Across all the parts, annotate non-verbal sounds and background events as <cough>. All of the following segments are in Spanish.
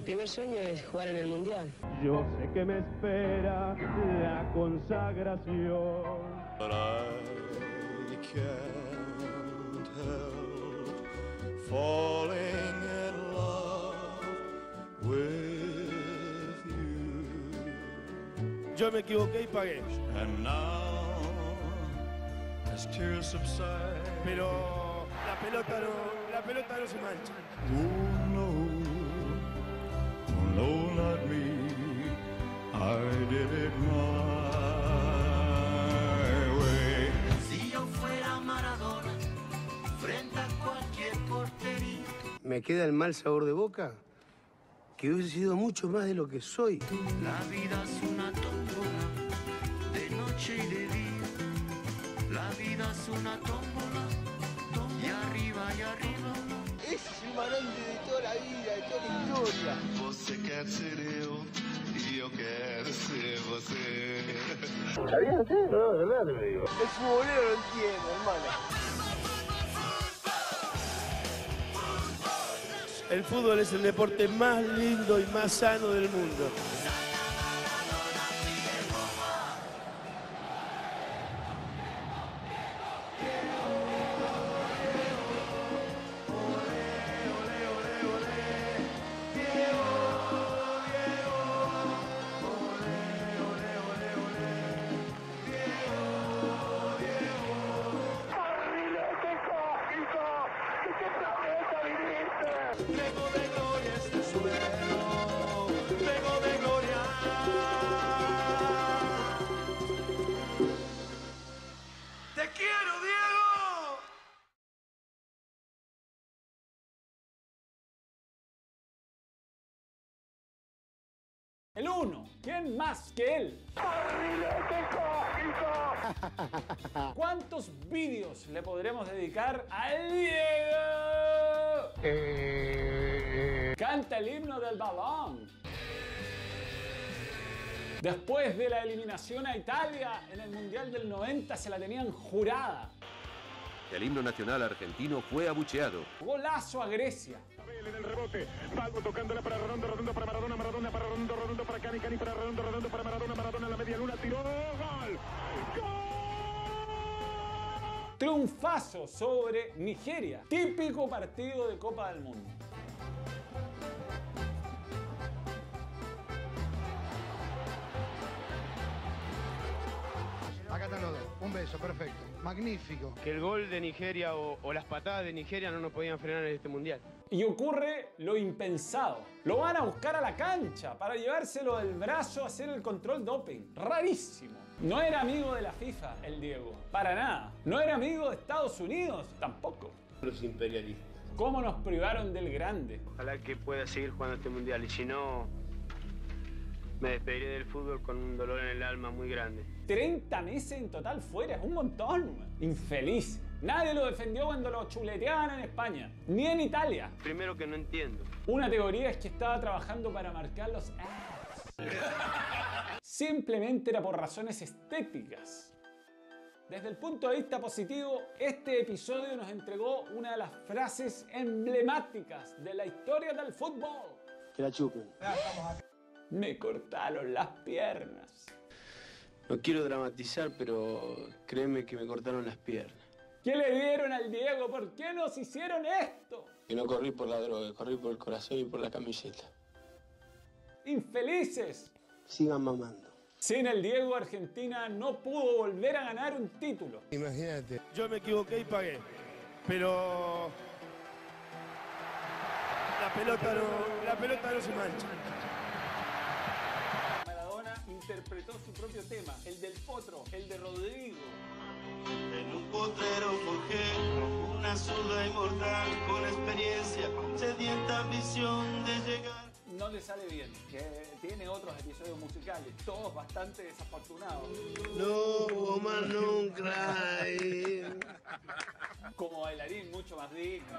Mi primer sueño es jugar en el Mundial. Yo sé que me espera la consagración. But I can't help falling in love with you. Yo me equivoqué y pagué. And now, as tears subside, Pero la pelota no, la pelota no se mancha. No, no, not me. I did it my way. Si yo fuera Maradona, frente a cualquier portería. me queda el mal sabor de boca, que hubiese sido mucho más de lo que soy. La vida es una tómbola, de noche y de día. La vida es una tómbola, y arriba y arriba. Ese es el marante de toda la vida, de toda la historia. Você quer ser eu e eu quero ser você. ¿Sabías usted? No, de verdad te lo digo. El futbolero lo entiende, hermano. El fútbol es el deporte más lindo y más sano del mundo. ¿Quién más que él? <laughs> ¿Cuántos vídeos le podremos dedicar al Diego? Canta el himno del balón. Después de la eliminación a Italia en el Mundial del 90 se la tenían jurada. El himno nacional argentino fue abucheado. Golazo a Grecia. En el rebote. Balbo tocándola para Redondo, Redondo para Maradona, Maradona para Redondo, Redondo para Cani, Cani para Redondo, Redondo para Maradona, Maradona en la media luna, tiró, gol. Triunfazo sobre Nigeria. Típico partido de Copa del Mundo. Acá están los dos. Un beso, perfecto. Magnífico. que el gol de Nigeria o, o las patadas de Nigeria no nos podían frenar en este mundial. Y ocurre lo impensado. Lo van a buscar a la cancha para llevárselo del brazo a hacer el control doping. Rarísimo. No era amigo de la FIFA, el Diego. Para nada. No era amigo de Estados Unidos, tampoco. Los imperialistas. ¿Cómo nos privaron del grande? Ojalá que pueda seguir jugando este mundial y si no, me despediré del fútbol con un dolor en el alma muy grande. 30 meses en total fuera, es un montón. man. Infeliz. Nadie lo defendió cuando lo chuleteaban en España, ni en Italia. Primero que no entiendo. Una teoría es que estaba trabajando para marcar los ads. Simplemente era por razones estéticas. Desde el punto de vista positivo, este episodio nos entregó una de las frases emblemáticas de la historia del fútbol. Que la chupen. Me cortaron las piernas. No quiero dramatizar, pero créeme que me cortaron las piernas. ¿Qué le dieron al Diego? ¿Por qué nos hicieron esto? Y no corrí por la droga, corrí por el corazón y por la camiseta. Infelices. Sigan mamando. Sin el Diego, Argentina no pudo volver a ganar un título. Imagínate. Yo me equivoqué y pagué. Pero la pelota no, la pelota no se mancha. Maradona interpretó su propio tema, el del Potro, el de Rodrigo. En un potrero forjé una zurda inmortal con experiencia, sedienta ambición de llegar. No le sale bien, que tiene otros episodios musicales, todos bastante desafortunados. No woman no cry. Como bailarín, mucho más digno.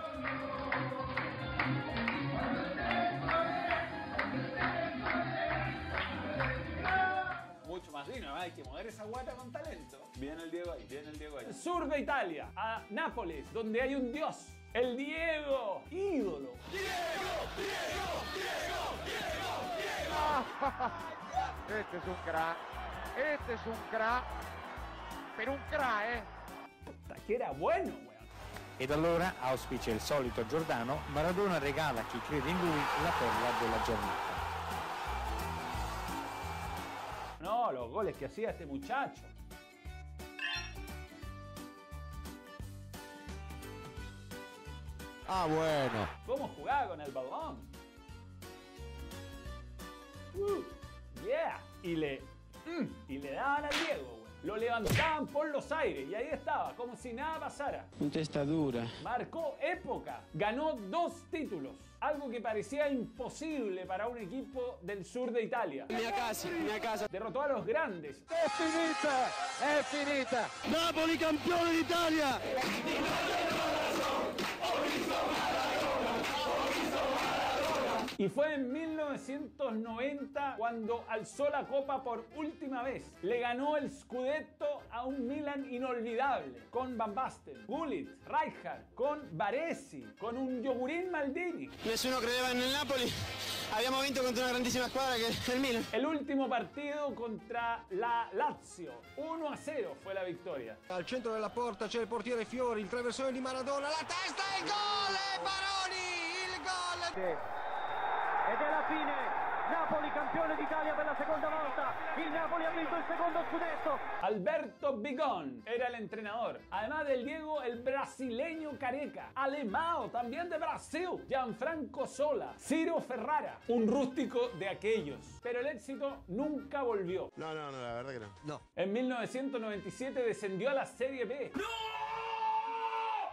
Mucho más digno, hay que mover esa guata con talento. Viene el Diego ahí, viene el Diego ahí. Sur de Italia, a Nápoles, donde hay un dios El Diego, ídolo. Este es un crack. Este es un crack. Per un crack, eh. Puta, que era bueno, weón. Ed allora, auspicia il solito Giordano, Maradona regala a chi crede in lui la perla della giornata. No, los goles que hacía este muchacho. Ah, bueno. ¿Cómo jugaba con el balón? Uh, yeah. Y le, mm, y le daban al Diego. Lo levantaban por los aires y ahí estaba, como si nada pasara. Un testadura. Marcó época. Ganó dos títulos. Algo que parecía imposible para un equipo del sur de Italia. Mia casa, mia casa. Derrotó a los grandes. È finita! È finita! Napoli campione d'Italia! Y fue en 1990 cuando alzó la copa por última vez. Le ganó el Scudetto a un Milan inolvidable, con Van Basten, Gullit, Rijkaard, con Baresi, con un Yogurín Maldini. Nessuno credeva nel Napoli. Abbiamo vinto contro una grandissima squadra che è il Milan. El último partido contra la Lazio, 1 a 0 fue la victoria. Al centro della porta c'è il portiere Fiori, il traversone di Maradona, la testa e il gol! Baroni, il gol! Fine! Napoli campione d'Italia per la seconda volta! Il Napoli ha vinto il secondo scudetto! Alberto Bigón era el entrenador. Además del Diego, el brasileño Careca. Alemao, también de Brasil. Gianfranco Sola. Ciro Ferrara. Un rústico de aquellos. Pero el éxito nunca volvió. No, no, no, la verdad que no. No. En 1997 descendió a la Serie B.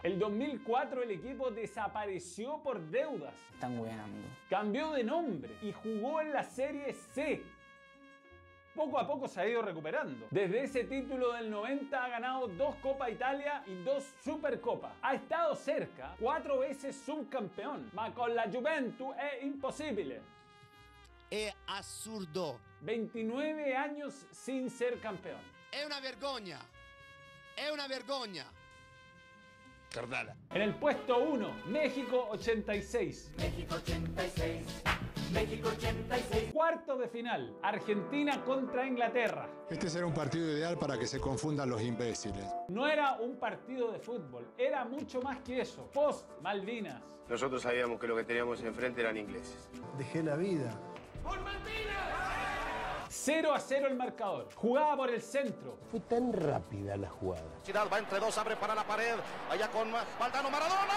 El 2004 el equipo desapareció por deudas. Están weando. Cambió de nombre y jugó en la Serie C. Poco a poco se ha ido recuperando. Desde ese título del 90 ha ganado dos Copa Italia y dos Supercopa. Ha estado cerca, cuatro veces subcampeón. Ma con la Juventus es imposible. È assurdo. 29 años sin ser campeón. È una vergogna. È una vergogna. Cardala. En el puesto 1, México 86. México 86, México 86. Cuarto de final, Argentina contra Inglaterra. Este será un partido ideal para que se confundan los imbéciles. No era un partido de fútbol, era mucho más que eso. Post Malvinas. Nosotros sabíamos que lo que teníamos enfrente eran ingleses. Dejé la vida. 0 a 0 el marcador. Jugaba por el centro. Fue tan rápida la jugada. Ciudad va entre dos, abre para la pared. Allá con Valdano Maradona.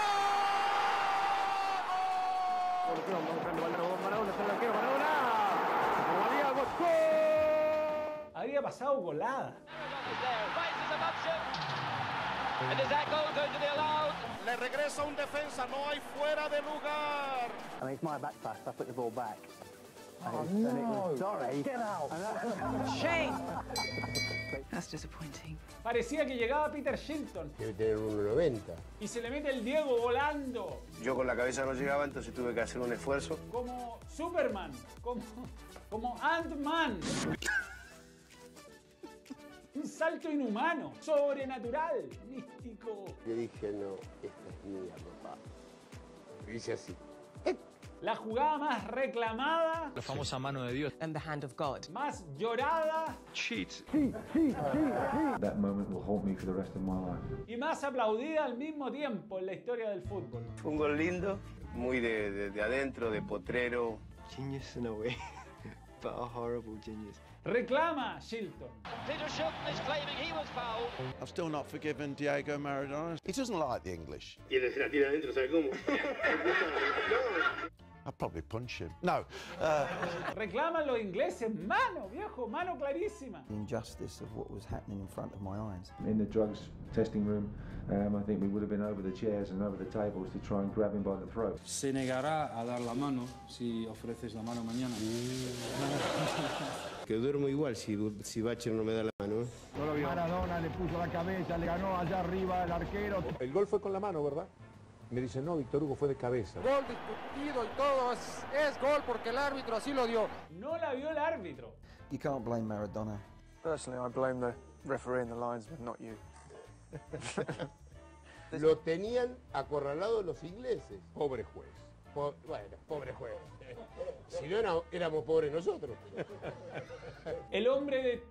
Había pasado golada. Le regresa un defensa, no hay fuera de lugar. I mean, it's my back pass. I put the ball back. Oh, no. Sorry. Get out. Shame. That's disappointing. Parecía que llegaba Peter Shilton Debe tener 1,90. y se le mete el Diego volando. Yo con la cabeza no llegaba, entonces tuve que hacer un esfuerzo. Como Superman. Como, como Ant-Man. Un salto inhumano, sobrenatural, místico. Le dije, no, esta es mía, papá. Y hice así. La jugada más reclamada, La famosa mano de Dios. And the hand of God. más llorada Cheat. That moment will haunt me for the rest of my life. y más aplaudida al mismo tiempo en la historia del fútbol. Fue un gol lindo, muy de, de- de adentro, de potrero. Genius in a way, <laughs> but a horrible genius. Reclama Shilton. Peter Shilton is claiming he was fouled. I've still not forgiven Diego Maradona. He doesn't like the English. Y la tira adentro, ¿sabe cómo? <laughs> I'd probably punch him. No. Uh, Reclaman los ingleses, mano, viejo, mano clarísima. The injustice of what was happening in front of my eyes. In the drugs testing room, um, I think we would have been over the chairs and over the tables to try and grab him by the throat. Se negará a dar la mano si ofreces la mano mañana. Que duermo igual si, si Bacher no me da la mano. ¿eh? Maradona le puso la cabeza, le ganó allá arriba el arquero. El gol fue con la mano, ¿verdad? Me dice, no, Víctor Hugo fue de cabeza. Gol discutido y todo, es, es gol porque el árbitro así lo dio. No la vio el árbitro. You can't blame Maradona. Personally, I blame the referee and the linesman, not you. <laughs> Lo tenían acorralado los ingleses. Pobre juez. Po- bueno, pobre juez. Si no era- éramos pobres nosotros. El hombre de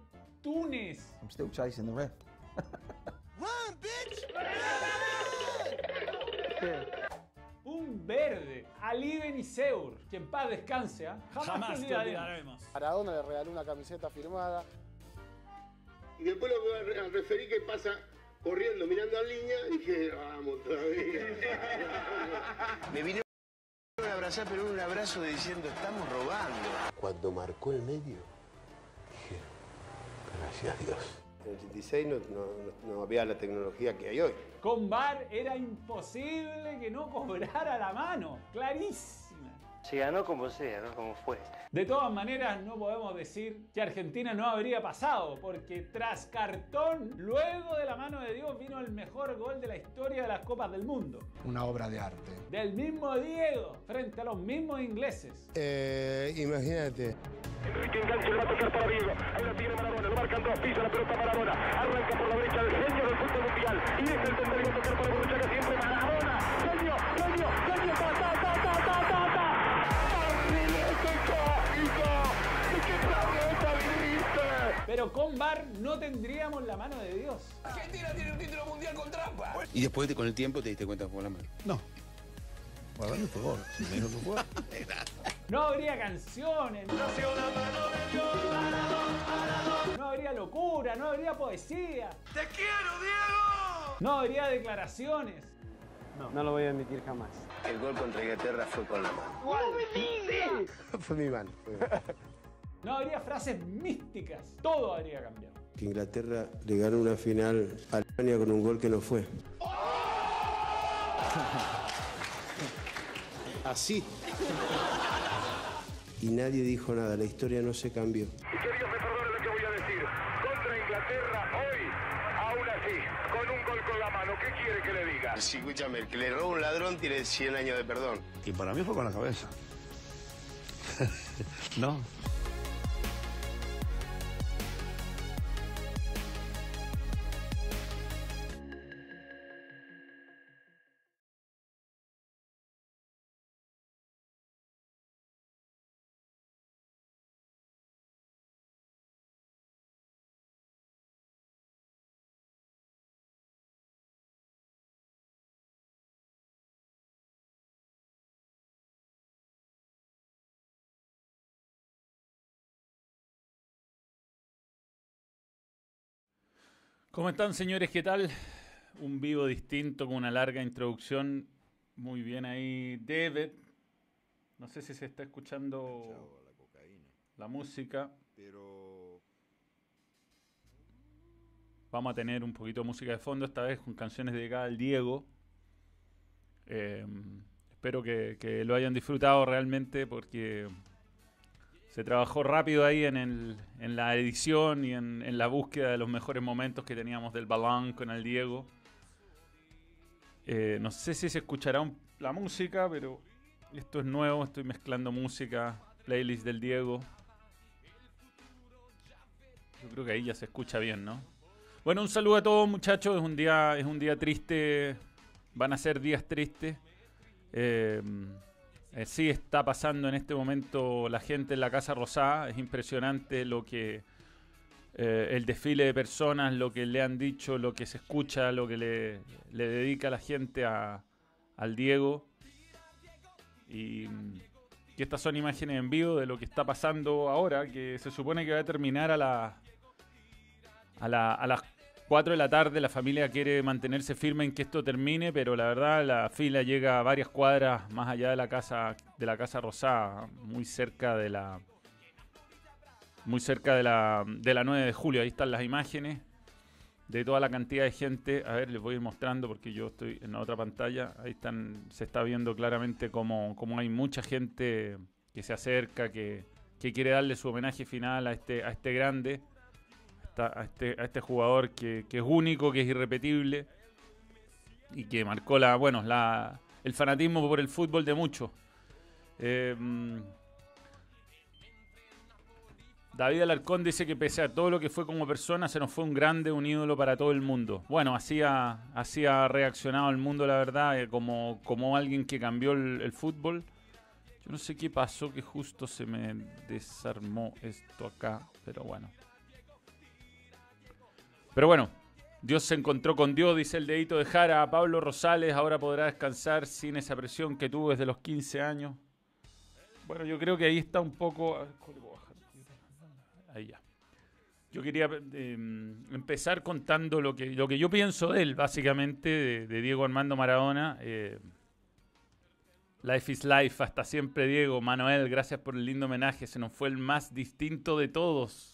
Túnez. I'm still chasing the ref. Ali Beniseur. Que en paz descanse. ¿ah? Jamás, te olvidaremos. Maradona le regaló una camiseta firmada. Y después lo veo al referí que pasa corriendo, mirando a línea, y dije, vamos todavía. <laughs> Me vino a abrazar, pero un abrazo diciendo, estamos robando. Cuando marcó el medio, dije, gracias a Dios. En el 86 no, había la tecnología que hay hoy. Con VAR era imposible que no cobrara la mano. Clarísima. Se ganó como sea, no como fue. De todas maneras, no podemos decir que Argentina no habría pasado, porque tras cartón, luego de la mano de Dios, vino el mejor gol de la historia de las Copas del Mundo. Una obra de arte. Del mismo Diego, frente a los mismos ingleses. Eh, imagínate. Enrique engancha, le va a tocar para Diego. Ahí la tiene Maradona, lo marcan dos, pisa la pelota Maradona. Arranca por la derecha el genio del fútbol mundial. Y deja el y va a tocar para Borruchaga con VAR no tendríamos la mano de Dios. Argentina tiene un título mundial con trampa. Y después de- con el tiempo te diste cuenta que fue la mano. No. Dijo que fue. No habría canciones, no, no habría locura, no habría poesía, ¡Te quiero, Diego! no habría declaraciones. No lo voy a admitir jamás. El gol contra Inglaterra fue con la mano. <laughs> Fue mi mano. fue mi mano. No habría frases místicas. Todo habría cambiado. Que Inglaterra le ganó una final a Alemania con un gol que no fue. <laughs> Así. Y nadie dijo nada, la historia no se cambió. Y que Dios me perdone lo que voy a decir. Contra Inglaterra hoy, aún así, con un gol con la mano, ¿qué quiere que le diga? Sí, escúchame, el que le roba un ladrón tiene 100 años de perdón. Y para mí fue con la cabeza. <laughs> no. ¿Cómo están, señores? ¿Qué tal? Un vivo distinto con una larga introducción. Muy bien ahí, David. No sé si se está escuchando la música. Pero Vamos a tener un poquito de música de fondo, esta vez con canciones dedicadas al Diego. Eh, espero que, que lo hayan disfrutado realmente porque se trabajó rápido ahí en, el- en la edición y en, en la búsqueda de los mejores momentos que teníamos del balón con el Diego. Eh, no sé si se escuchará la música, pero esto es nuevo, estoy mezclando música, playlist del Diego. Yo creo que ahí ya se escucha bien, ¿no? Bueno, un saludo a todos muchachos, es un día, es un día triste, van a ser días tristes. Eh, eh, sí está pasando en este momento la gente en la Casa Rosada, es impresionante lo que eh, el desfile de personas, lo que le han dicho, lo que se escucha, lo que le, le dedica la gente a, al Diego. Y mm, que estas son imágenes en vivo de lo que está pasando ahora, que se supone que va a terminar a la, a, la- a las 4 de la tarde la familia quiere mantenerse firme en que esto termine, pero la verdad la fila llega a varias cuadras más allá de la casa de la casa Rosada, muy cerca de la muy cerca de la de la 9 de julio. Ahí están las imágenes de toda la cantidad de gente. A ver, les voy a ir mostrando porque yo estoy en la otra pantalla. Ahí están se está viendo claramente cómo, cómo hay mucha gente que se acerca, que, que quiere darle su homenaje final a este a este grande este, a este jugador que, es único, que es irrepetible y que marcó la, bueno, la, el fanatismo por el fútbol de muchos. Eh, mm, David Alarcón dice que pese a todo lo que fue como persona, se nos fue un grande, un ídolo para todo el mundo. Bueno, así ha, reaccionado el mundo, la verdad, eh, como, como alguien que cambió el fútbol. Yo no sé qué pasó, que justo se me desarmó esto acá, pero bueno. Pero bueno, Dios se encontró con Dios, dice el dedito de Jara. Pablo Rosales ahora podrá descansar sin esa presión que tuvo desde los 15 años. Bueno, yo creo que ahí está un poco... Ahí ya. Yo quería eh, empezar contando lo que, lo que yo pienso de él, básicamente, de, de Diego Armando Maradona. Eh, life is life, hasta siempre Diego. Manuel, gracias por el lindo homenaje. Se nos fue el más distinto de todos.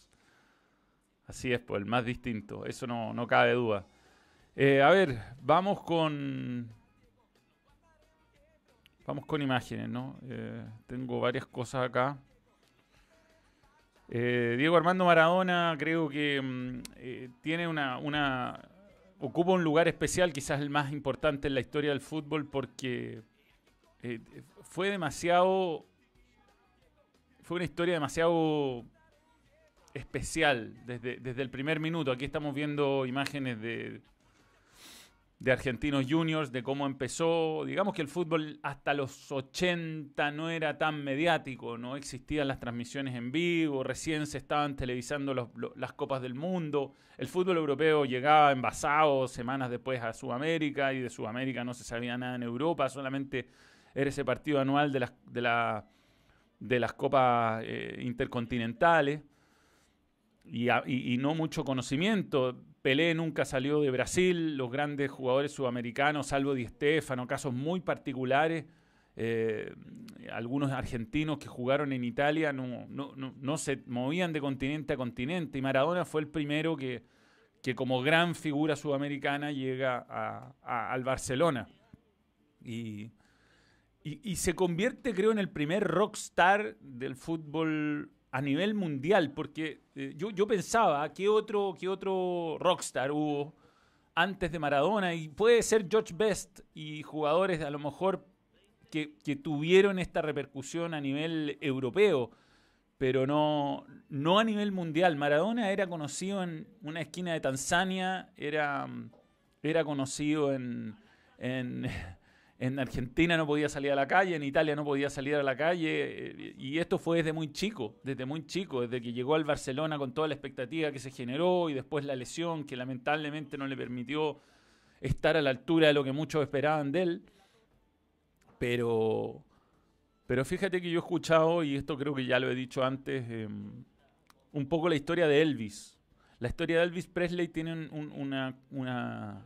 Así es, pues el más distinto. Eso no, no cabe duda. Eh, a ver, vamos con... Vamos con imágenes, ¿no? Eh, tengo varias cosas acá. Eh, Diego Armando Maradona creo que mm, tiene una, una... Ocupa un lugar especial, quizás el más importante en la historia del fútbol, porque fue demasiado... Fue una historia demasiado especial desde, desde el primer minuto. Aquí estamos viendo imágenes de, de Argentinos Juniors, de cómo empezó. Digamos que el fútbol hasta los 80 no era tan mediático, no existían las transmisiones en vivo, recién se estaban televisando las Copas del Mundo. El fútbol europeo llegaba envasado semanas después a Sudamérica y de Sudamérica no se sabía nada en Europa, solamente era ese partido anual de las, de la- de las Copas eh, Intercontinentales y, a- y- no mucho conocimiento. Pelé nunca salió de Brasil, los grandes jugadores sudamericanos, salvo Di Stéfano, casos muy particulares. eh, algunos argentinos que jugaron en Italia no, se movían de continente a continente y Maradona fue el primero que, que como gran figura sudamericana llega a- al Barcelona. Y, y- y se convierte, creo, en el primer rockstar del fútbol a nivel mundial, porque eh, yo, yo pensaba, ¿qué otro, ¿qué otro rockstar hubo antes de Maradona? Y puede ser George Best y jugadores a lo mejor que, que tuvieron esta repercusión a nivel europeo, pero no, no a nivel mundial. Maradona era conocido en una esquina de Tanzania, era, era conocido en, en Argentina no podía salir a la calle, en Italia no podía salir a la calle, eh, y esto fue desde muy chico, desde muy chico, desde que llegó al Barcelona con toda la expectativa que se generó y después la lesión que lamentablemente no le permitió estar a la altura de lo que muchos esperaban de él. Pero, pero fíjate que yo he escuchado, y esto creo que ya lo he dicho antes, eh, un poco la historia de Elvis. La historia de Elvis Presley tiene un- una, una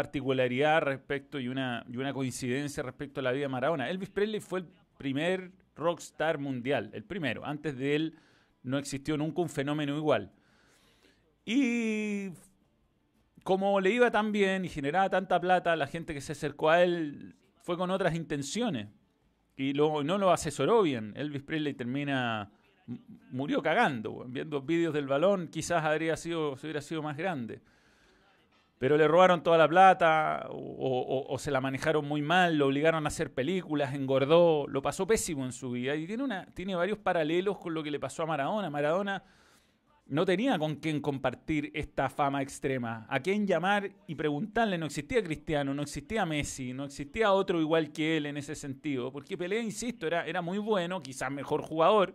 particularidad respecto y una, y una coincidencia respecto a la vida de Maradona. Elvis Presley fue el primer rockstar mundial, el primero. Antes de él no existió nunca un fenómeno igual. Y como le iba tan bien y generaba tanta plata, la gente que se acercó a él fue con otras intenciones. Y lo- no lo asesoró bien. Elvis Presley termina. murió cagando, viendo vídeos del balón, quizás habría sido, se hubiera sido más grande. Pero le robaron toda la plata o, se la manejaron muy mal, lo obligaron a hacer películas, engordó, lo pasó pésimo en su vida. Y tiene varios paralelos con lo que le pasó a Maradona. Maradona no tenía con quién compartir esta fama extrema, a quién llamar y preguntarle. No existía Cristiano, no existía Messi, no existía otro igual que él en ese sentido. Porque Pelé, insisto, era, era muy bueno, quizás mejor jugador,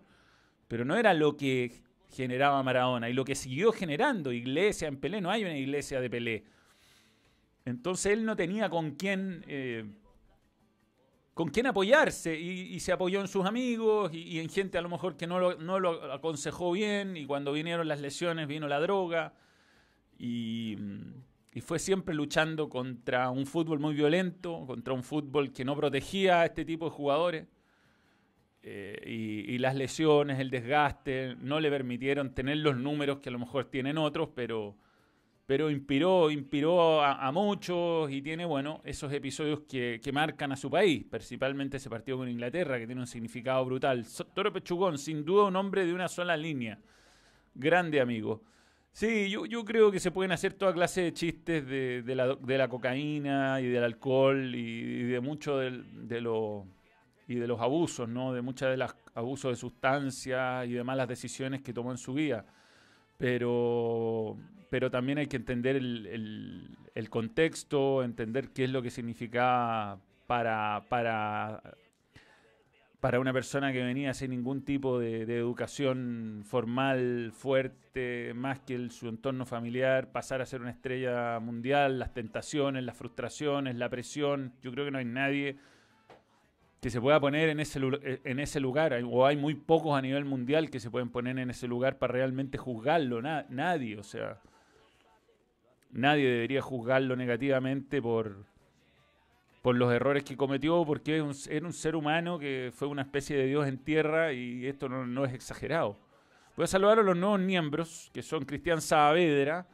pero no era lo que generaba Maradona y lo que siguió generando. Iglesia en Pelé, no hay una iglesia de Pelé. Entonces él no tenía con quién, eh, con quién apoyarse y, se apoyó en sus amigos y, en gente a lo mejor que no lo, no lo aconsejó bien y cuando vinieron las lesiones vino la droga y fue siempre luchando contra un fútbol muy violento, contra un fútbol que no protegía a este tipo de jugadores. Eh, y, las lesiones, el desgaste, no le permitieron tener los números que a lo mejor tienen otros, pero, pero inspiró, inspiró a, muchos y tiene, bueno, esos episodios que, que marcan a su país, principalmente ese partido con Inglaterra, que tiene un significado brutal. Toro Pechugón, sin duda un hombre de una sola línea. Grande amigo. Sí, yo, yo creo que se pueden hacer toda clase de chistes de, de la, de la cocaína y del alcohol y, de mucho del- de lo y de los abusos, ¿no? De muchas de las abusos de sustancias y de malas decisiones que tomó en su vida. Pero, pero también hay que entender el, el- contexto, entender qué es lo que significaba para, para, para una persona que venía sin ningún tipo de, de educación formal fuerte, más que el- su entorno familiar, pasar a ser una estrella mundial, las tentaciones, las frustraciones, la presión. Yo creo que no hay nadie que se pueda poner en ese, eh, en ese lugar, o hay muy pocos a nivel mundial que se pueden poner en ese lugar para realmente juzgarlo, na- nadie, o sea, nadie debería juzgarlo negativamente por, por los errores que cometió, porque es un- era un ser humano que fue una especie de Dios en tierra y esto no, no es exagerado. Voy a saludar a los nuevos miembros, que son Cristian Saavedra,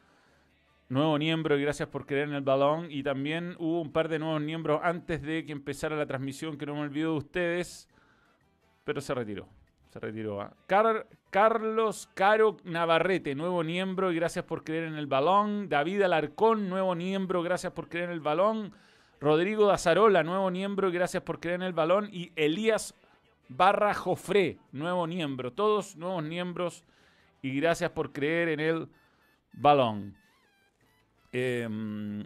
nuevo miembro y gracias por creer en el balón. Y también hubo un par de nuevos miembros antes de que empezara la transmisión, que no me olvido de ustedes, pero se retiró. Se retiró. ¿ah? Car- Carlos Caro Navarrete, nuevo miembro y gracias por creer en el balón. David Alarcón, nuevo miembro, gracias por creer en el balón. Rodrigo Dazarola, nuevo miembro y gracias por creer en el balón. Y Elías Barra Jofré, nuevo miembro. Todos nuevos miembros y gracias por creer en el balón. Em,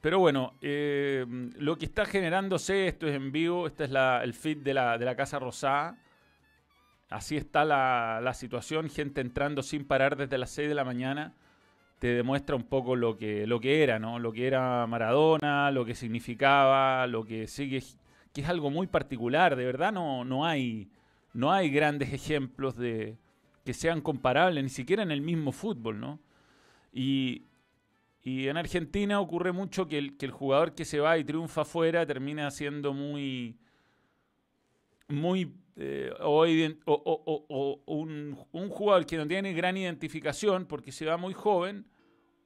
pero bueno, em, lo que está generándose, esto es en vivo, este es la- el feed de la, de la Casa Rosada. Así está la, la situación, gente entrando sin parar desde las 6 de la mañana. Te demuestra un poco lo que, lo que era, ¿no? Lo que era Maradona, lo que significaba, lo que sigue, que es algo muy particular. De verdad no, no, hay, no hay grandes ejemplos de que sean comparables, ni siquiera en el mismo fútbol, ¿no? Y, y en Argentina ocurre mucho que el, que el jugador que se va y triunfa afuera termina siendo muy. muy. eh, o, un, un jugador que no tiene gran identificación porque se va muy joven,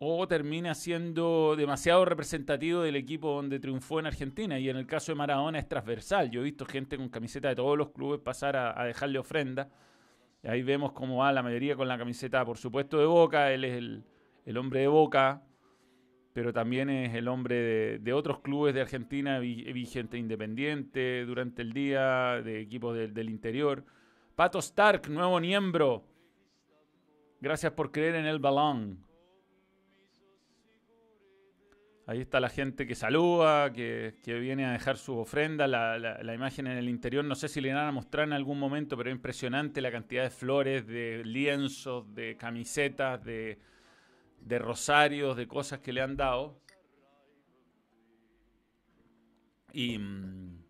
o termina siendo demasiado representativo del equipo donde triunfó en Argentina. Y en el caso de Maradona es transversal. Yo he visto gente con camiseta de todos los clubes pasar a, dejarle ofrenda. Ahí vemos cómo va la mayoría con la camiseta, por supuesto, de Boca. Él es el, el hombre de Boca, pero también es el hombre de, otros clubes de Argentina, vi- vigente independiente durante el día, de equipos del- interior. Pato Stark, nuevo miembro. Gracias por creer en el balón. Ahí está la gente que saluda, que, que viene a dejar su ofrenda. La, la- la imagen en el interior, no sé si le van a mostrar en algún momento, pero es impresionante la cantidad de flores, de lienzos, de camisetas, de, de rosarios, de cosas que le han dado. Y, mm,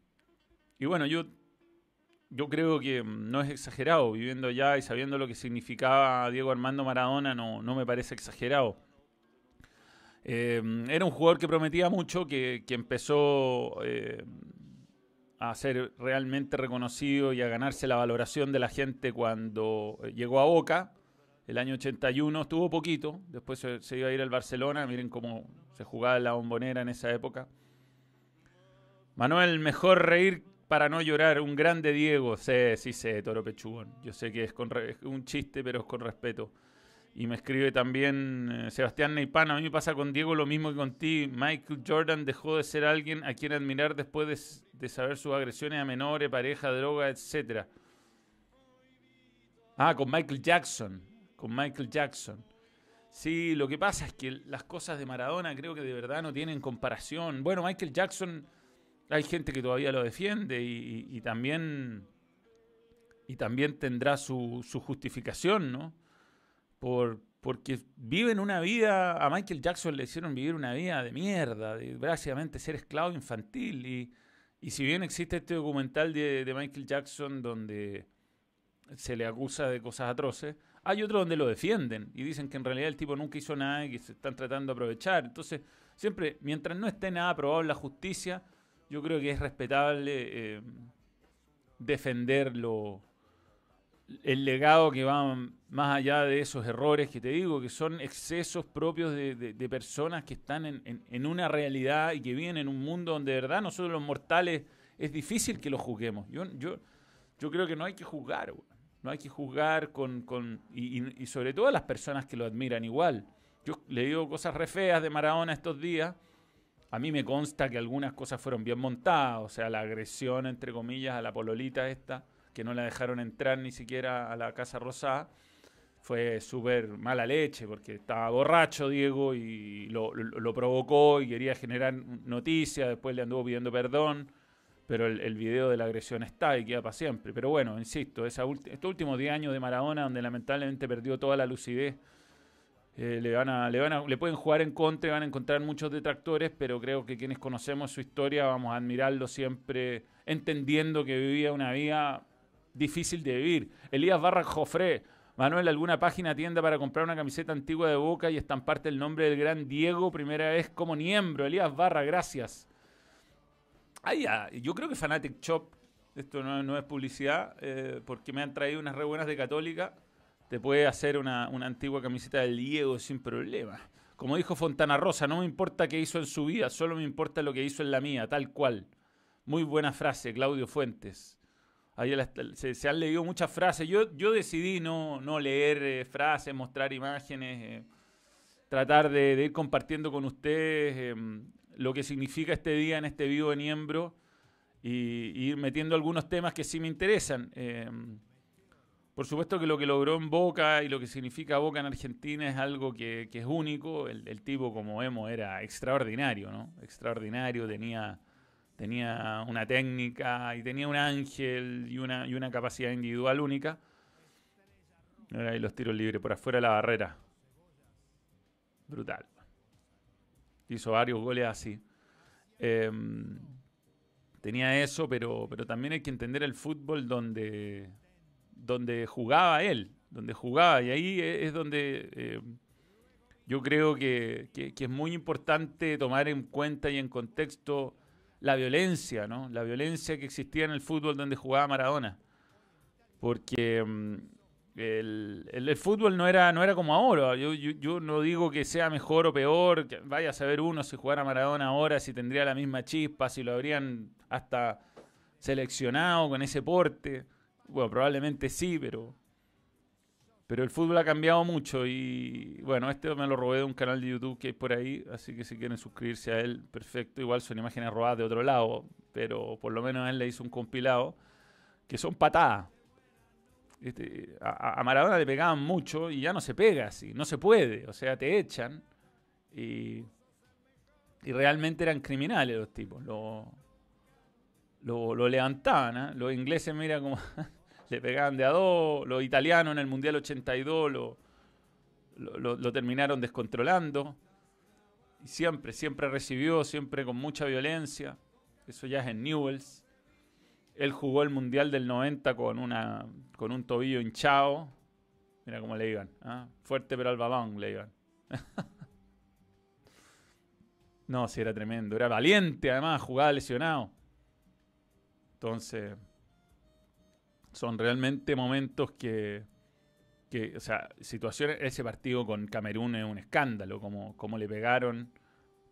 y bueno, yo, yo creo que mm, no es exagerado, viviendo allá y sabiendo lo que significaba Diego Armando Maradona, no, no me parece exagerado. Eh, era un jugador que prometía mucho, que, que empezó eh, a ser realmente reconocido y a ganarse la valoración de la gente cuando eh, llegó a Boca. El año 81 estuvo poquito, después se, iba a ir al Barcelona, miren cómo se jugaba la bombonera en esa época. Manuel, mejor reír para no llorar, un grande Diego. Sí, sí sé, Toro Pechugón. Yo sé que es, con re- un chiste, pero es con respeto. Y me escribe también eh, Sebastián Neipán, a mí me pasa con Diego lo mismo que con ti. Michael Jordan dejó de ser alguien a quien admirar después de, de saber sus agresiones a menores, pareja, droga, etc. Ah, con Michael Jackson. Con Michael Jackson. Sí, lo que pasa es que las cosas de Maradona creo que de verdad no tienen comparación. Bueno, Michael Jackson, hay gente que todavía lo defiende y, también, y también tendrá su, su justificación, ¿no? Por, porque viven una vida, a Michael Jackson le hicieron vivir una vida de mierda, de básicamente ser esclavo infantil. Y, y si bien existe este documental de Michael Jackson donde se le acusa de cosas atroces, hay otro donde lo defienden y dicen que en realidad el tipo nunca hizo nada y que se están tratando de aprovechar. Entonces, siempre, mientras no esté nada aprobado en la justicia, yo creo que es respetable eh, defenderlo el legado que va más allá de esos errores que te digo, que son excesos propios de, personas que están en, en- en una realidad y que viven en un mundo donde de verdad nosotros los mortales es difícil que lo juzguemos. Yo, creo que no hay que juzgar. No hay que juzgar con, con y, sobre todo a las personas que lo admiran igual. Yo le digo cosas re feas de Maradona estos días A mí me consta que algunas cosas fueron bien montadas, o sea, la agresión, entre comillas, a la pololita esta, que no la dejaron entrar ni siquiera a la Casa Rosada, fue súper mala leche, porque estaba borracho Diego y lo, lo- lo provocó y quería generar noticias, después le anduvo pidiendo perdón, pero el, video de la agresión está y queda para siempre. Pero bueno, insisto, esa estos últimos 10 años de Maradona, donde lamentablemente perdió toda la lucidez, eh, le, van a, le, van a- le pueden jugar en contra y van a encontrar muchos detractores, pero creo que quienes conocemos su historia vamos a admirarlo siempre, entendiendo que vivía una vida difícil de vivir. Elías Barra Jofré, Manuel, ¿alguna página tienda para comprar una camiseta antigua de Boca y estamparte el nombre del gran Diego? Primera vez como miembro. Elías Barra, gracias. Ah, yo creo que Fanatic Shop, esto no, es publicidad, eh, porque me han traído unas re buenas de Católica, te puede hacer una, una antigua camiseta del Diego sin problema. Como dijo Fontana Rosa, no me importa qué hizo en su vida, solo me importa lo que hizo en la mía, tal cual. Muy buena frase, Claudio Fuentes. Ahí se, han leído muchas frases. Yo, yo decidí no, no leer eh, frases, mostrar imágenes, eh, tratar de, de ir compartiendo con ustedes em, lo que significa este día en este vivo de Niembro y, y ir metiendo algunos temas que sí me interesan. Em, por supuesto que lo que logró en Boca y lo que significa Boca en Argentina es algo que, que es único. El, el tipo, como vemos, era extraordinario, ¿no? Extraordinario, tenía, tenía una técnica y tenía un ángel y una, y una capacidad individual única. Mira ahí los tiros libres por afuera de la barrera. Brutal. Hizo varios goles así. Em, tenía eso, pero, pero también hay que entender el fútbol donde, donde jugaba él, donde jugaba. Y ahí e- es donde eh, yo creo que, que- que es muy importante tomar en cuenta y en contexto la violencia, ¿no? La violencia que existía en el fútbol donde jugaba Maradona. Porque mm, el, el- fútbol no era, no era como ahora. Yo, yo- no digo que sea mejor o peor. vaya a saber uno si jugara Maradona ahora, si tendría la misma chispa, si lo habrían hasta seleccionado con ese porte. Bueno, probablemente sí, pero. Pero el fútbol ha cambiado mucho y bueno, este me lo robé de un canal de YouTube que hay por ahí, así que si quieren suscribirse a él, perfecto. Igual son imágenes robadas de otro lado, pero por lo menos él le hizo un compilado que son patadas. Este, a, Maradona le pegaban mucho y ya no se pega así, no se puede, o sea, te echan y, y realmente eran criminales los tipos, lo, lo, lo levantaban, ¿ah? los ingleses mira como <laughs> le pegaban de a dos, los italianos en el Mundial 82 lo, lo, lo- lo terminaron descontrolando y siempre, siempre recibió, siempre con mucha violencia, eso ya es en Newells. Él jugó el Mundial del 90 con, una, con un tobillo hinchado. Mira cómo le iban. ¿ah? Fuerte pero al balón le iban. <laughs> no, sí, era tremendo. Era valiente además, jugaba lesionado. Entonces, son realmente momentos que, que, o sea, situaciones, ese partido con Camerún es un escándalo, como, como le pegaron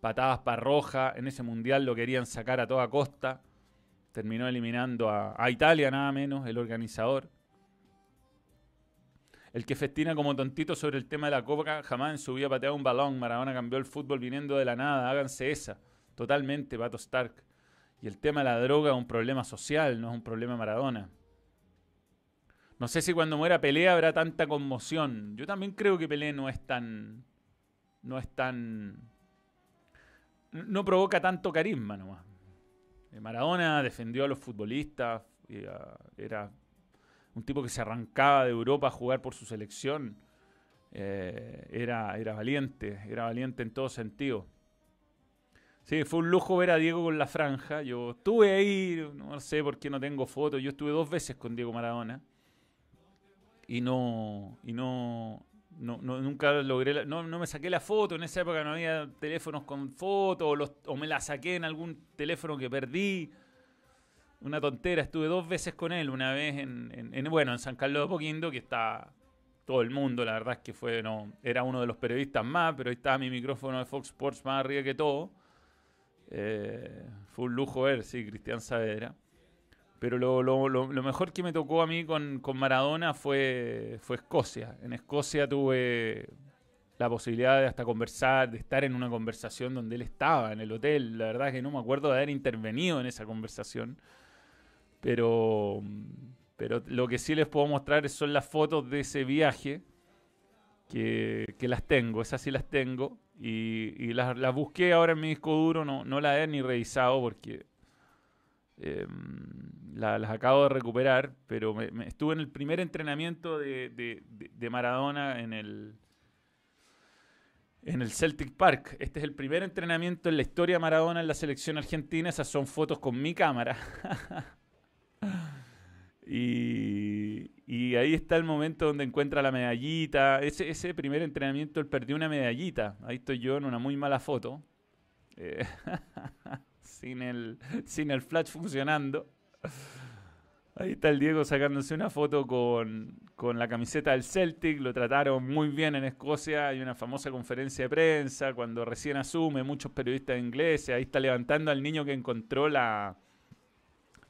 patadas para roja, en ese mundial lo querían sacar a toda costa, terminó eliminando a, Italia nada menos, el organizador. El que festina como tontito sobre el tema de la copa jamás en su vida un balón. Maradona cambió el fútbol viniendo de la nada. Háganse esa. Totalmente, Pato Stark. Y el tema de la droga es un problema social, no es un problema Maradona. No sé si cuando muera Pelé habrá tanta conmoción. Yo también creo que Pelé no es tan. No es tan. No provoca tanto carisma nomás. Eh, Maradona defendió a los futbolistas. ah, era un tipo que se arrancaba de Europa a jugar por su selección. Eh, era, era valiente, era valiente en todo sentido. Sí, fue un lujo ver a Diego con la franja. Yo estuve ahí, no sé por qué no tengo fotos. Yo estuve dos veces con Diego Maradona. Y no. Y no. No, no- nunca logré. la- no, no me saqué la foto. En esa época no había teléfonos con fotos. O, o me la saqué en algún teléfono que perdí. Una tontera. Estuve dos veces con él. Una vez en- bueno, en San Carlos de Poquindo, que está todo el mundo. La verdad es que fue. no Era uno de los periodistas más. Pero ahí estaba mi micrófono de Fox Sports más arriba que todo. Eh, fue un lujo ver, sí, Cristian Saavedra. Pero lo, lo- mejor que me tocó a mí con, con Maradona fue, fue Escocia. En Escocia tuve, la posibilidad de hasta conversar, de estar en una conversación donde él estaba en el hotel. La verdad es que no me acuerdo de haber intervenido en esa conversación. Pero, pero lo que sí les puedo mostrar son las fotos de ese viaje, que, que las tengo, esas sí las tengo. Y, y las, las busqué ahora en mi disco duro, no, no las he ni revisado porque la- las acabo de recuperar, pero estuve en el primer entrenamiento de- de Maradona en el, en el Celtic Park. Este es el primer entrenamiento en la historia de Maradona en la selección argentina. Esas son fotos con mi cámara. <laughs> y, y ahí está el momento donde encuentra la medallita. Ese, ese primer entrenamiento él perdió una medallita. Ahí estoy yo en una muy mala foto. Eh, <laughs> sin, el, <laughs> sin el flash funcionando. Ahí está el Diego sacándose una foto con, con la camiseta del Celtic. Lo trataron muy bien en Escocia. Hay una famosa conferencia de prensa cuando recién asume, muchos periodistas ingleses. Ahí está levantando al niño que encontró la,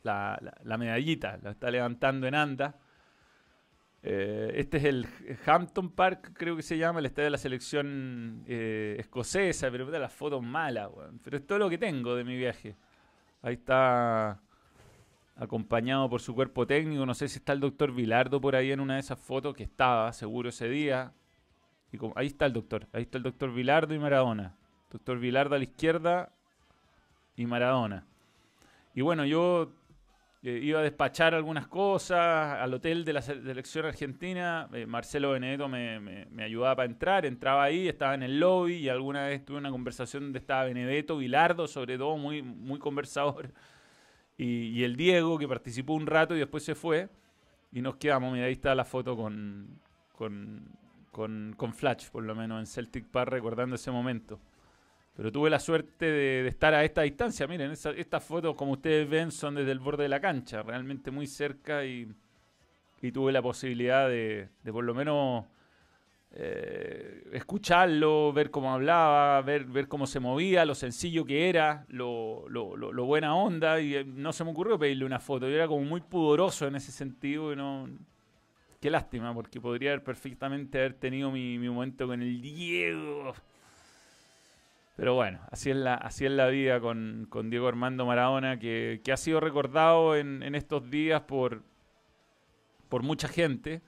la, la- medallita. La está levantando en anda. Eh, este es el Hampton Park, creo que se llama, el estadio de la selección eh, escocesa, pero puta, las fotos malas, weón. Pero es todo lo que tengo de mi viaje. Ahí está acompañado por su cuerpo técnico. No sé si está el doctor Vilardo por ahí en una de esas fotos, que estaba seguro ese día. Ahí está el doctor, ahí está el doctor Vilardo y Maradona. Doctor Vilardo a la izquierda y Maradona. Y bueno, yo eh, iba a despachar algunas cosas al hotel de la se- selección argentina. Eh, Marcelo Benedetto me, me- ayudaba para entrar. Entraba ahí, estaba en el lobby y alguna vez tuve una conversación donde estaba Benedetto, Vilardo, sobre todo, muy, muy conversador. Y, y el Diego, que participó un rato y después se fue. Y nos quedamos. Mira, ahí está la foto con, con, con Flash, por lo menos, en Celtic Park, recordando ese momento. Pero tuve la suerte de, estar a esta distancia. Miren, estas fotos, como ustedes ven, son desde el borde de la cancha, realmente muy cerca y, tuve la posibilidad de, por lo menos eh, escucharlo, ver cómo hablaba, ver, ver cómo se movía, lo sencillo que era, lo, lo- lo- buena onda. Y eh, no se me ocurrió pedirle una foto. Yo era como muy pudoroso en ese sentido y no... Qué lástima, porque podría haber perfectamente haber tenido mi momento con el Diego. Pero bueno, así es la, así es la vida con, con Diego Armando Maradona, que, que ha sido recordado en, en estos días por, por mucha gente.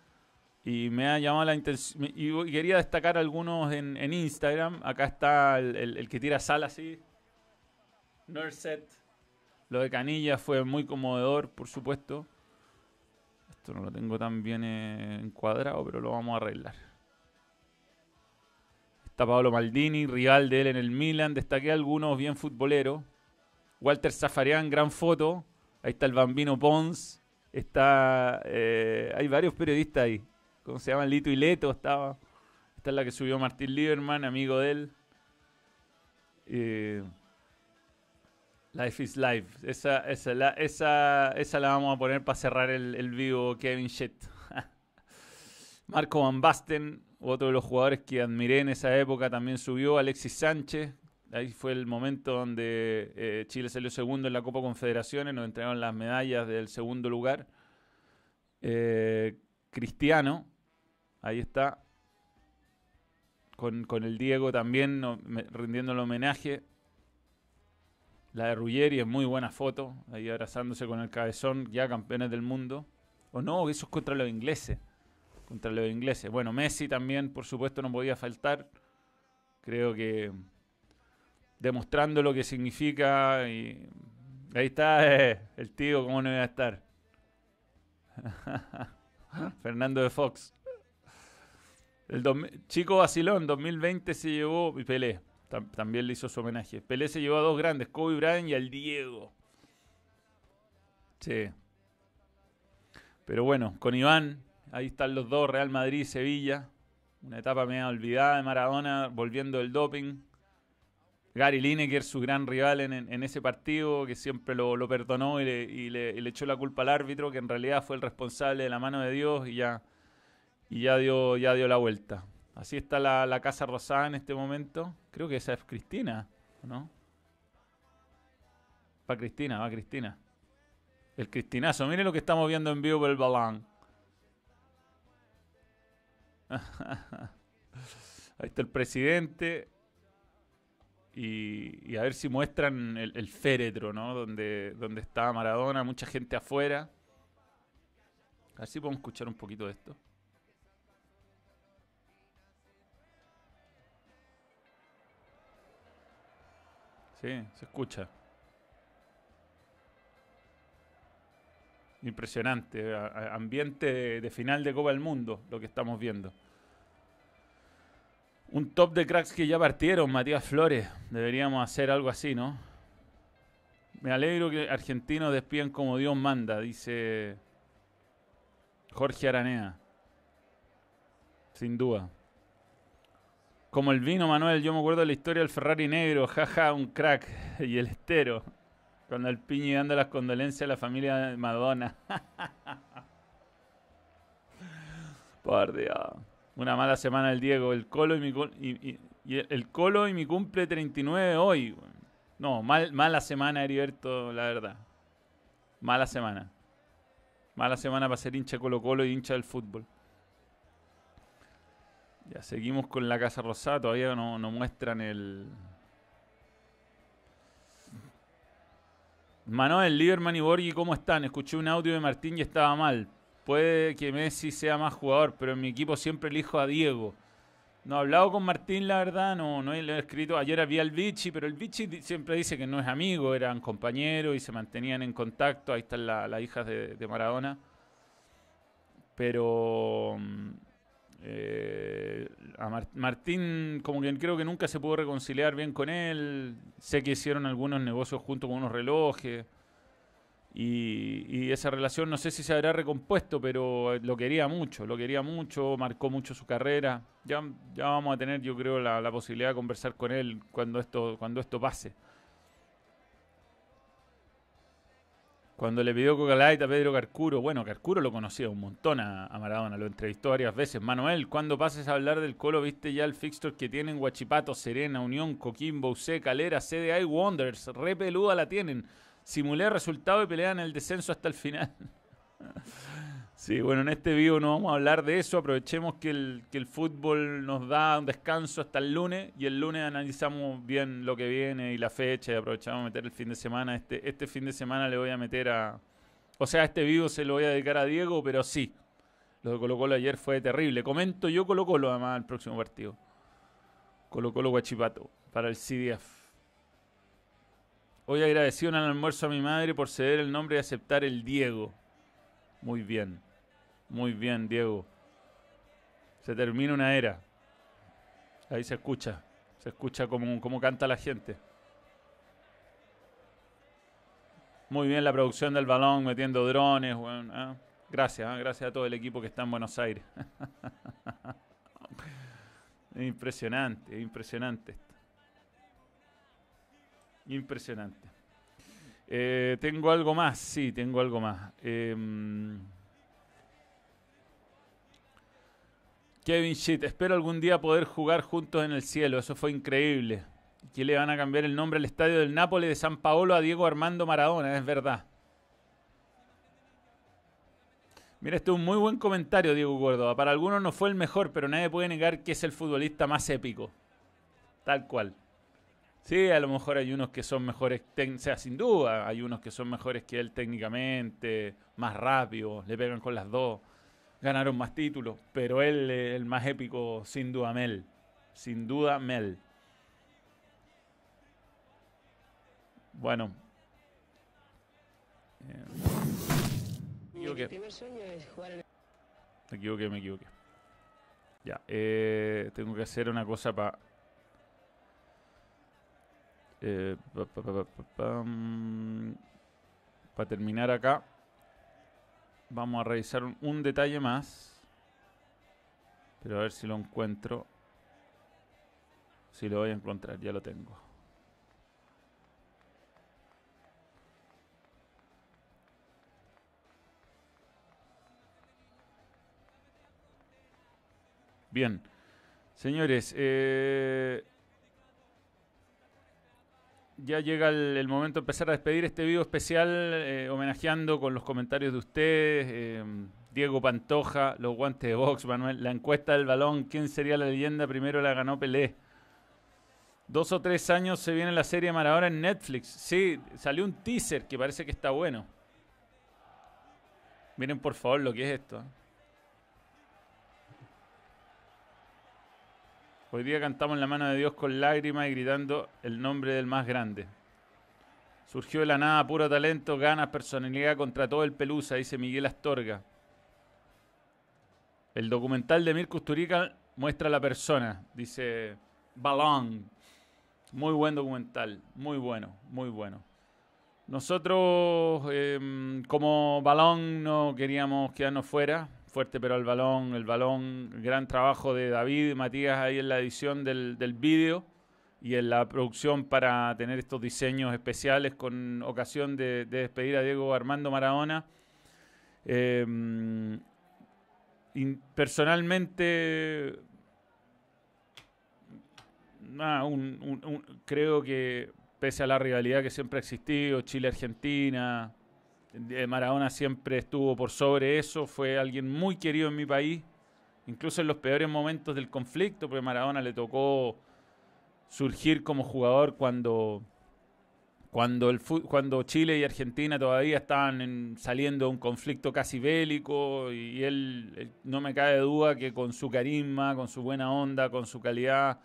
Y me ha llamado la atención. Y quería destacar algunos en, en Instagram. Acá está el, el- el que tira sal así. Nurset. Lo de Canilla fue muy conmovedor, por supuesto. Esto no lo tengo tan bien eh, encuadrado, pero lo vamos a arreglar. Está Pablo Maldini, rival de él en el Milan. Destaqué algunos bien futboleros. Walter Zafarian, gran foto. Ahí está el Bambino Pons. Está. eh, hay varios periodistas ahí. ¿Cómo se llama? Lito y Leto estaba. Esta es la que subió Martín Lieberman, amigo de él. Eh, Life is Life. Esa, esa, la, esa, esa la vamos a poner para cerrar el, el vivo Kevin Shit. <laughs> Marco Van Basten, otro de los jugadores que admiré en esa época, también subió. Alexis Sánchez. Ahí fue el momento donde eh, Chile salió segundo en la Copa Confederaciones. Nos entregaron las medallas del segundo lugar. Eh, Cristiano. Ahí está. Con, con el Diego también no, me- rindiendo el homenaje. La de Ruggeri es muy buena foto. Ahí abrazándose con el cabezón, ya campeones del mundo. O no, eso es contra los ingleses. Contra los ingleses. Bueno, Messi también, por supuesto, no podía faltar. Creo que demostrando lo que significa. Y ahí está eh, el tío, ¿cómo no iba a estar? <laughs> Fernando de Fox. El Chico Vacilón, 2020 se llevó. Y Pelé. tam- también le hizo su homenaje. Pelé se llevó a dos grandes, Kobe Bryant y al Diego. Sí. Pero bueno, con Iván, ahí están los dos, Real Madrid Sevilla. Una etapa media olvidada de Maradona, volviendo del doping. Gary Lineker, su gran rival en, en- ese partido, que siempre lo, lo perdonó y le, y le- echó la culpa al árbitro, que en realidad fue el responsable de la mano de Dios y ya, y ya, dio, ya dio la vuelta. Así está la, la Casa Rosada en este momento. Creo que esa es Cristina, ¿o ¿no? Va Cristina, va Cristina. El Cristinazo. Miren lo que estamos viendo en vivo por el balón. <laughs> Ahí está el presidente. Y, a ver si muestran el, el féretro, ¿no? Donde, donde estaba Maradona, mucha gente afuera. A ver si podemos escuchar un poquito de esto. Sí, se escucha. Impresionante. Ambiente de, de final de Copa del Mundo, lo que estamos viendo. Un top de cracks que ya partieron, Matías Flores. Deberíamos hacer algo así, ¿no? Me alegro que argentinos despidan como Dios manda, dice Jorge Aranea. Sin duda. Como el vino, Manuel, yo me acuerdo de la historia del Ferrari negro, jaja, un crack. <laughs> Y el estero. Cuando el Piñi dando las condolencias a la familia de Madonna. <laughs> Por Dios. Una mala semana del Diego. El Colo y mi, el Colo y mi cumple 39 hoy. No, mal, mala semana, Heriberto, la verdad. Mala semana. Mala semana para ser hincha Colo Colo y hincha del fútbol. Ya seguimos con la Casa Rosada. Todavía no, no muestran el. Manuel, Lieberman y Borghi, ¿cómo están? Escuché un audio de Martín y estaba mal. Puede que Messi sea más jugador, pero en mi equipo siempre elijo a Diego. No he hablado con Martín, la verdad, no, no le he escrito. Ayer vi al Vichy, pero el Vichy siempre dice que no es amigo, eran compañeros y se mantenían en contacto. Ahí están la- las hijas de, de Maradona. Pero mm, eh, a Mar- Martín, como que creo que nunca se pudo reconciliar bien con él. Sé que hicieron algunos negocios junto con unos relojes. Y, esa relación no sé si se habrá recompuesto, pero lo quería mucho, lo quería mucho, marcó mucho su carrera. Ya, ya vamos a tener, yo creo, la, la posibilidad de conversar con él cuando esto, cuando esto pase. Cuando le pidió Coca Light a Pedro Carcuro, bueno, Carcuro lo conocía un montón a, Maradona, lo entrevistó varias veces. Manuel, cuando pases a hablar del Colo, viste ya el fixture que tienen Guachipato, Serena, Unión, Coquimbo, UC, Calera, CDA y Wanderers. Re peluda la tienen. Simulé resultado y pelean el descenso hasta el final. <laughs> Sí, bueno, en este video no vamos a hablar de eso. Aprovechemos que el, que el fútbol nos da un descanso hasta el lunes y el lunes analizamos bien lo que viene y la fecha y aprovechamos a meter el fin de semana. Este, este fin de semana le voy a meter a... O sea, este video se lo voy a dedicar a Diego, pero sí. Lo de Colo ayer fue terrible. Comento yo Colo Colo además el próximo partido. Colo Colo Guachipato para el CDF. Hoy agradecido en el almuerzo a mi madre por ceder el nombre y aceptar el Diego. Muy bien. Muy bien, Diego. Se termina una era. Ahí se escucha. Se escucha como canta la gente. Muy bien la producción del balón, metiendo drones. ¿ah? Gracias, ¿ah? gracias a todo el equipo que está en Buenos Aires. <laughs> impresionante, impresionante esto. Impresionante. Eh, tengo algo más, sí, tengo algo más. Kevin Shit, espero algún día poder jugar juntos en el cielo, eso fue increíble. Que le van a cambiar el nombre al estadio del Nápoles de San Paolo a Diego Armando Maradona, es verdad. Mira, este es un muy buen comentario, Diego Córdoba. Para algunos no fue el mejor, pero nadie puede negar que es el futbolista más épico. Tal cual. Sí, a lo mejor hay unos que son mejores, o sea, sin duda, hay unos que son mejores que él técnicamente, más rápidos, le pegan con las dos, ganaron más títulos, pero él es el más épico, sin duda, Mel. Sin duda, Mel. Bueno. Eh, me equivoqué. Me equivoqué, me equivoqué. Ya, eh, tengo que hacer una cosa para... Eh, para terminar acá, vamos a revisar un, detalle más. Pero a ver si lo encuentro. Si lo voy a encontrar, ya lo tengo. Bien. Señores, eh, ya llega el, momento de empezar a despedir este video especial eh, homenajeando con los comentarios de ustedes, eh, Diego Pantoja, los guantes de box, Manuel. La encuesta del balón, ¿quién sería la leyenda? Primero la ganó Pelé. Dos o tres años se viene la serie Maradona en Netflix. Sí, salió un teaser que parece que está bueno. Miren por favor lo que es esto. ¿eh? Hoy día cantamos la mano de Dios con lágrimas y gritando el nombre del más grande. Surgió de la nada, puro talento, ganas, personalidad contra todo el pelusa, dice Miguel Astorga. El documental de Mirko Turica muestra a la persona, dice Balón. Muy buen documental, muy bueno, muy bueno. Nosotros, em, como balón, no queríamos quedarnos fuera. Fuerte pero al balón, el balón, gran trabajo de David y Matías ahí en la edición del, del vídeo y en la producción para tener estos diseños especiales con ocasión de, de despedir a Diego Armando Maradona. Em, personalmente, creo que pese a la rivalidad que siempre ha existido, Chile-Argentina, Maradona siempre estuvo por sobre eso, fue alguien muy querido en mi país, incluso en los peores momentos del conflicto, porque Maradona le tocó surgir como jugador cuando, cuando, el, cuando Chile y Argentina todavía estaban en- saliendo de un conflicto casi bélico y él, él no me cabe duda que con su carisma, con su buena onda, con su calidad,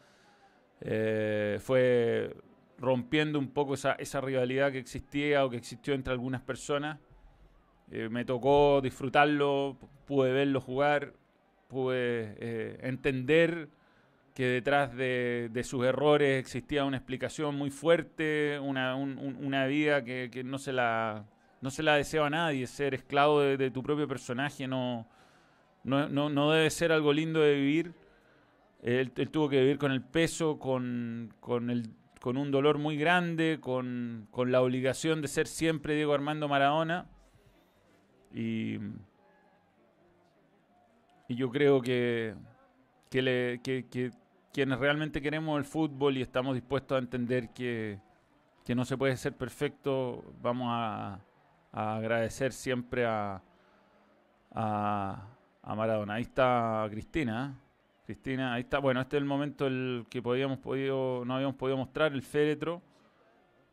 eh, fue rompiendo un poco esa, esa rivalidad que existía o que existió entre algunas personas. Eh, me tocó disfrutarlo, pude verlo jugar, pude eh, entender que detrás de, de sus errores existía una explicación muy fuerte, una, un- un- una vida que, que no, se la, no se la a nadie. Ser esclavo de, tu propio personaje no, no, no, debe ser algo lindo de vivir. Él, él tuvo que vivir con el peso, con, con, el, con un dolor muy grande, con, con la obligación de ser siempre Diego Armando Maradona. Y, yo creo que, que, quienes realmente queremos el fútbol y estamos dispuestos a entender que, que no se puede ser perfecto, vamos a, a agradecer siempre a, a, a Maradona. Ahí está Cristina. Cristina, ahí está. Bueno, este es el momento el que podíamos podido, no habíamos podido mostrar, el féretro.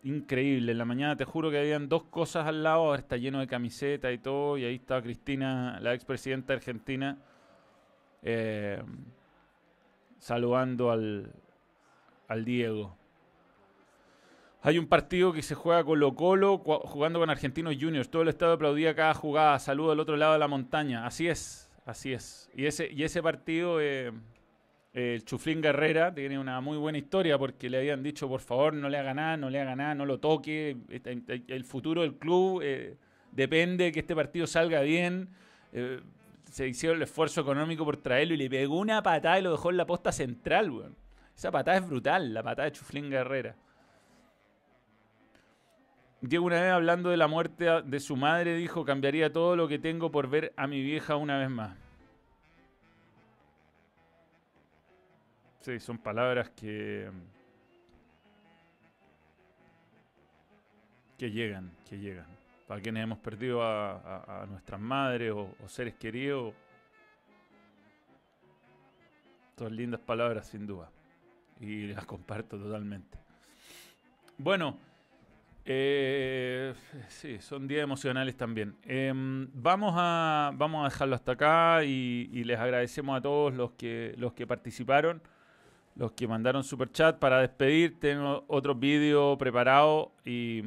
Increíble. En la mañana te juro que habían dos cosas al lado, ahora está lleno de camiseta y todo, y ahí está Cristina, la expresidenta argentina, eh, saludando al, al Diego. Hay un partido que se juega Colo Colo jugando con Argentinos Juniors. Todo el estado aplaudía cada jugada. Saludo al otro lado de la montaña. Así es, así es. Y ese, y ese partido, eh, eh, el Chuflín Guerrera tiene una muy buena historia porque le habían dicho, por favor, no le haga nada, no le haga nada, no lo toque. Este- el- futuro del club eh, depende de que este partido salga bien. Eh, se hicieron el esfuerzo económico por traerlo y le pegó una patada y lo dejó en la posta central, weón. Esa patada es brutal, la patada de Chuflín Guerrera. Diego una vez hablando de la muerte de su madre dijo, cambiaría todo lo que tengo por ver a mi vieja una vez más. Sí, son palabras que... que llegan, que llegan. Para quienes hemos perdido a, nuestras madres o, o seres queridos. Son lindas palabras sin duda. Y las comparto totalmente. Bueno, eh, sí, son días emocionales también. Em, vamos, a, vamos a dejarlo hasta acá y, les agradecemos a todos los que, los que participaron, los que mandaron super chat para despedir. Tengo otro vídeo preparado y,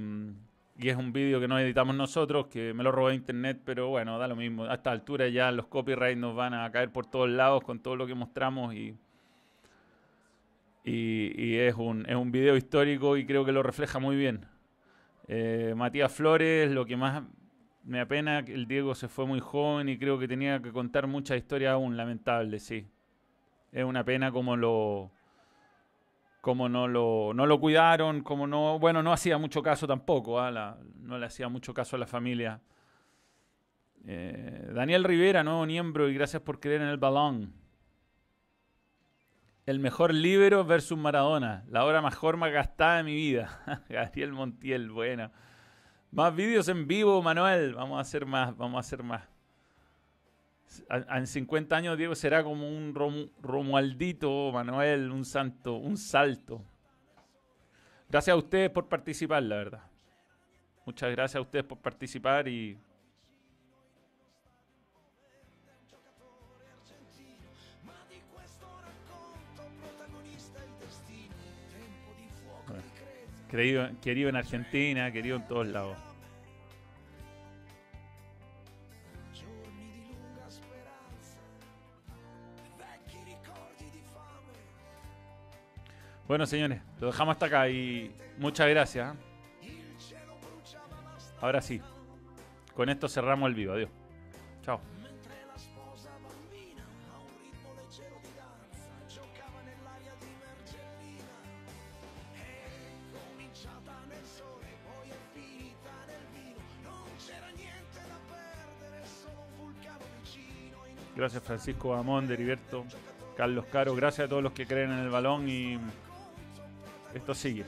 es un vídeo que no editamos nosotros, que me lo robé de internet, pero bueno, da lo mismo. A esta altura ya los copyrights nos van a caer por todos lados con todo lo que mostramos y, y, y es, un, es un video histórico y creo que lo refleja muy bien. Eh, Matías Flores, lo que más me apena, el Diego se fue muy joven y creo que tenía que contar muchas historias aún, lamentable, sí. Es una pena como lo como no lo, no lo cuidaron, como no, bueno, no hacía mucho caso tampoco, ¿ah? La- no le hacía mucho caso a la familia. Eh, Daniel Rivera, nuevo miembro, y gracias por creer en el balón. El mejor libero versus Maradona. La hora mejor más gastada de mi vida. <laughs> Gabriel Montiel, bueno. Más vídeos en vivo, Manuel. Vamos a hacer más, vamos a hacer más. En 50 años Diego será como un Rom- Romualdito, Manuel, un santo, un salto. Gracias a ustedes por participar, la verdad. Muchas gracias a ustedes por participar y querido, en Argentina, querido en todos lados. Bueno, señores, lo dejamos hasta acá y muchas gracias. Ahora sí, con esto cerramos el vivo. Adiós. Chao. Gracias Francisco Amón, Heriberto, Carlos Caro. Gracias a todos los que creen en el balón y esto sigue.